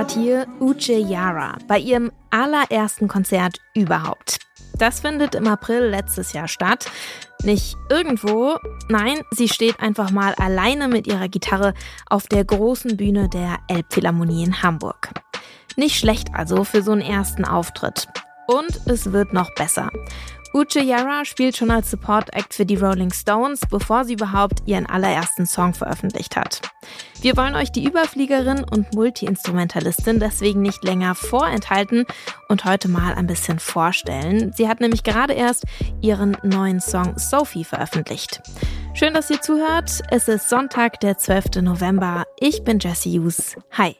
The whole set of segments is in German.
Ihr hört hier Uche Yara bei ihrem allerersten Konzert überhaupt. Das findet im April letztes Jahr statt. Nicht irgendwo, nein, sie steht einfach mal alleine mit ihrer Gitarre auf der großen Bühne der Elbphilharmonie in Hamburg. Nicht schlecht also für so einen ersten Auftritt. Und es wird noch besser. Uche Yara spielt schon als Support Act für die Rolling Stones, bevor sie überhaupt ihren allerersten Song veröffentlicht hat. Wir wollen euch die Überfliegerin und Multiinstrumentalistin deswegen nicht länger vorenthalten und heute mal ein bisschen vorstellen. Sie hat nämlich gerade erst ihren neuen Song Sophie veröffentlicht. Schön, dass ihr zuhört. Es ist Sonntag, der 12. November. Ich bin Jessie Hughes. Hi.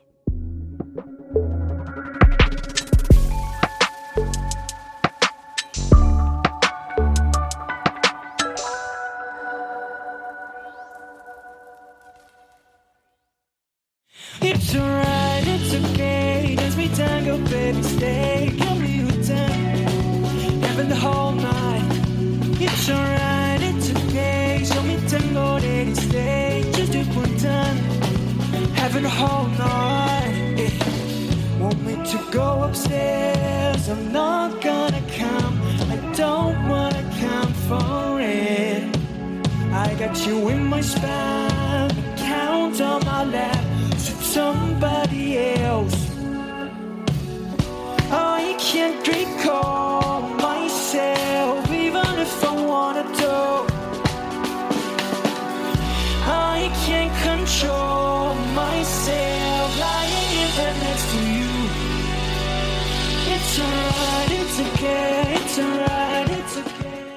Whole night. Want me to go upstairs? I'm not gonna come. I don't wanna come for it. I got you in my spine. Count on my lap somebody else. I can't recall myself, even if I wanted to. I can't control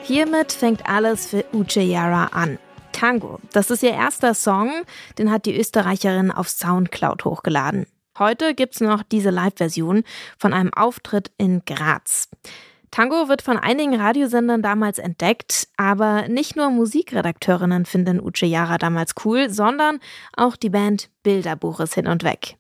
Hiermit fängt alles für Uche Yara an. Tango. Das ist ihr erster Song, den hat die Österreicherin auf Soundcloud hochgeladen. Heute gibt's noch diese Live-Version von einem Auftritt in Graz. Tango wird von einigen Radiosendern damals entdeckt, aber nicht nur Musikredakteurinnen finden Uche Yara damals cool, sondern auch die Band Bilderbuch ist hin und weg.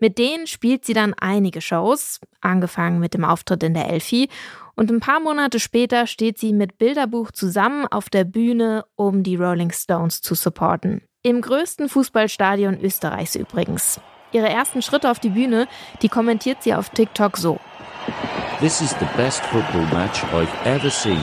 Mit denen spielt sie dann einige Shows, angefangen mit dem Auftritt in der Elfi und ein paar Monate später steht sie mit Bilderbuch zusammen auf der Bühne, um die Rolling Stones zu supporten. Im größten Fußballstadion Österreichs übrigens. Ihre ersten Schritte auf die Bühne, die kommentiert sie auf TikTok so. This is the best football match I've ever seen.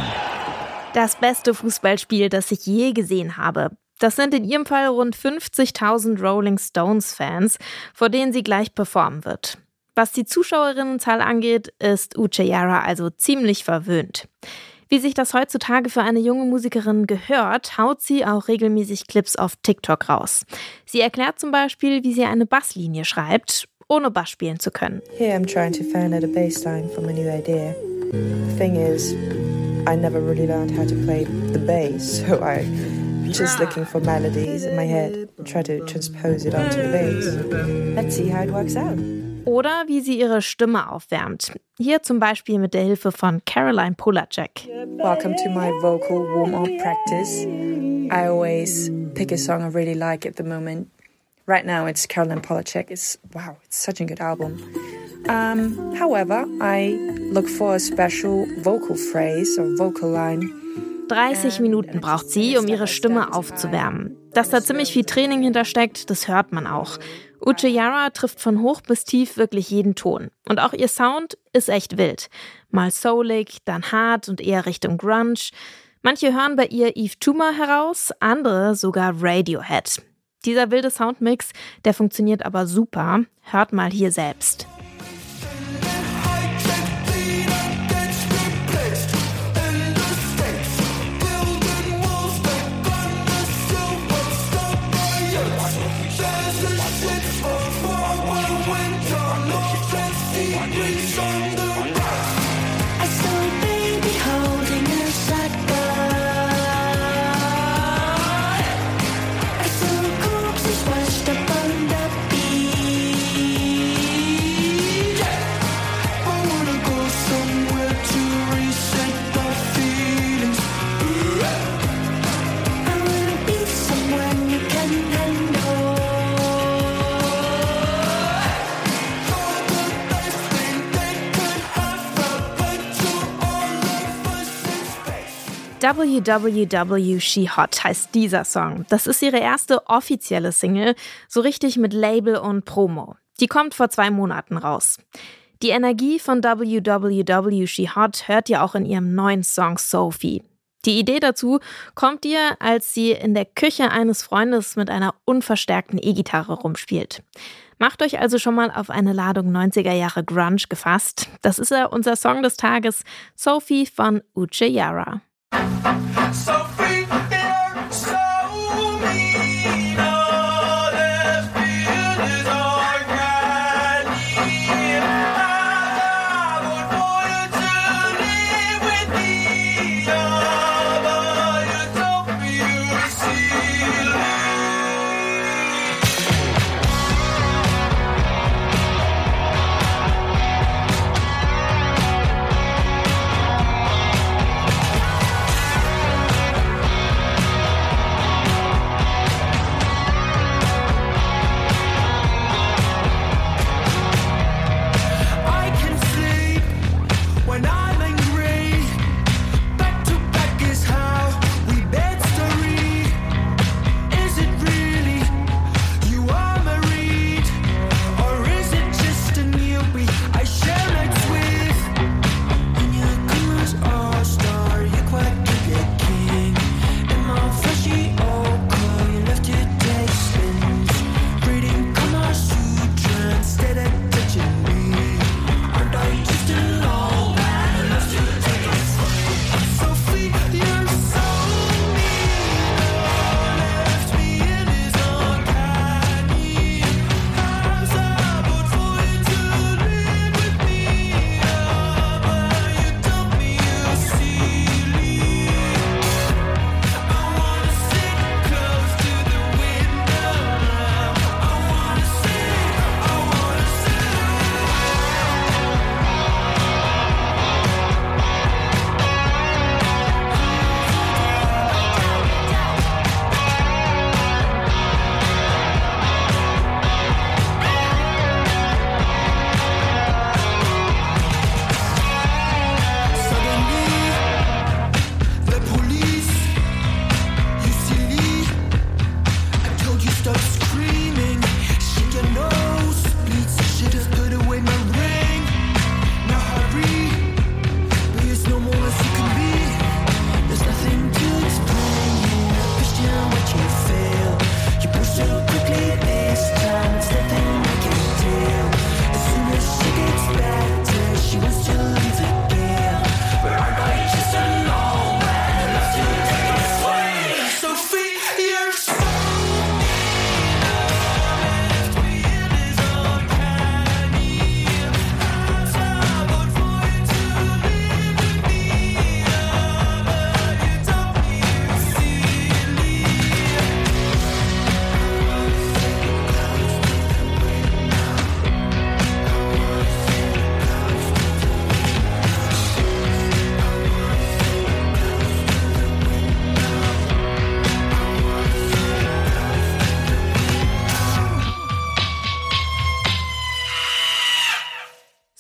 Das beste Fußballspiel, das ich je gesehen habe. Das sind in ihrem Fall rund 50.000 Rolling Stones Fans, vor denen sie gleich performen wird. Was die Zuschauerinnenzahl angeht, ist Uche Yara also ziemlich verwöhnt. Wie sich das heutzutage für eine junge Musikerin gehört, haut sie auch regelmäßig Clips auf TikTok raus. Sie erklärt zum Beispiel, wie sie eine Basslinie schreibt, ohne Bass spielen zu können. Here I'm trying to find out a bass line for my new idea. The thing is, I never really learned how to play the bass, so I just looking for melodies in my head and try to transpose it onto the bass. Let's see how it works out. Oder wie sie ihre Stimme aufwärmt. Hier zum Beispiel mit der Hilfe von Caroline Polacek. Welcome to my vocal warm-up practice. I always pick a song I really like at the moment. Right now it's Caroline Polacek. It's wow, it's such a good album. Um, however, I look for a special vocal phrase or vocal line 30 Minuten braucht sie, um ihre Stimme aufzuwärmen. Dass da ziemlich viel Training hintersteckt, das hört man auch. Uche Yara trifft von hoch bis tief wirklich jeden Ton. Und auch ihr Sound ist echt wild. Mal soulig, dann hart und eher Richtung Grunge. Manche hören bei ihr Eve Tumor heraus, andere sogar Radiohead. Dieser wilde Soundmix, der funktioniert aber super. Hört mal hier selbst. One day song. WWW She Hot heißt dieser Song. Das ist ihre erste offizielle Single, so richtig mit Label und Promo. Die kommt vor zwei Monaten raus. Die Energie von WWW She Hot hört ihr auch in ihrem neuen Song Sophie. Die Idee dazu kommt ihr, als sie in der Küche eines Freundes mit einer unverstärkten E-Gitarre rumspielt. Macht euch also schon mal auf eine Ladung 90er Jahre Grunge gefasst. Das ist ja unser Song des Tages, Sophie von Uche Yara. Sophie,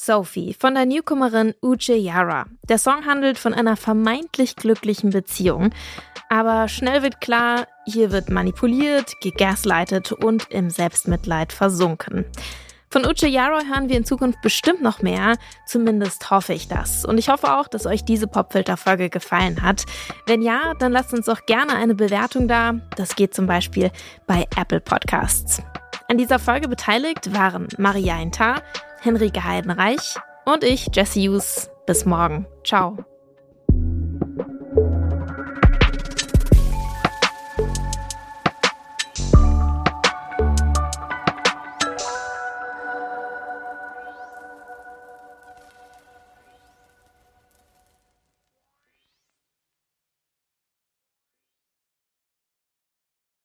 Sophie von der Newcomerin Uche Yara. Der Song handelt von einer vermeintlich glücklichen Beziehung. Aber schnell wird klar, hier wird manipuliert, gegaslightet und im Selbstmitleid versunken. Von Uche Yara hören wir in Zukunft bestimmt noch mehr. Zumindest hoffe ich das. Und ich hoffe auch, dass euch diese Popfilter-Folge gefallen hat. Wenn ja, dann lasst uns doch gerne eine Bewertung da. Das geht zum Beispiel bei Apple Podcasts. An dieser Folge beteiligt waren Maria Intar, Henrike Heidenreich und ich, Jesse Hughes. Bis morgen. Ciao.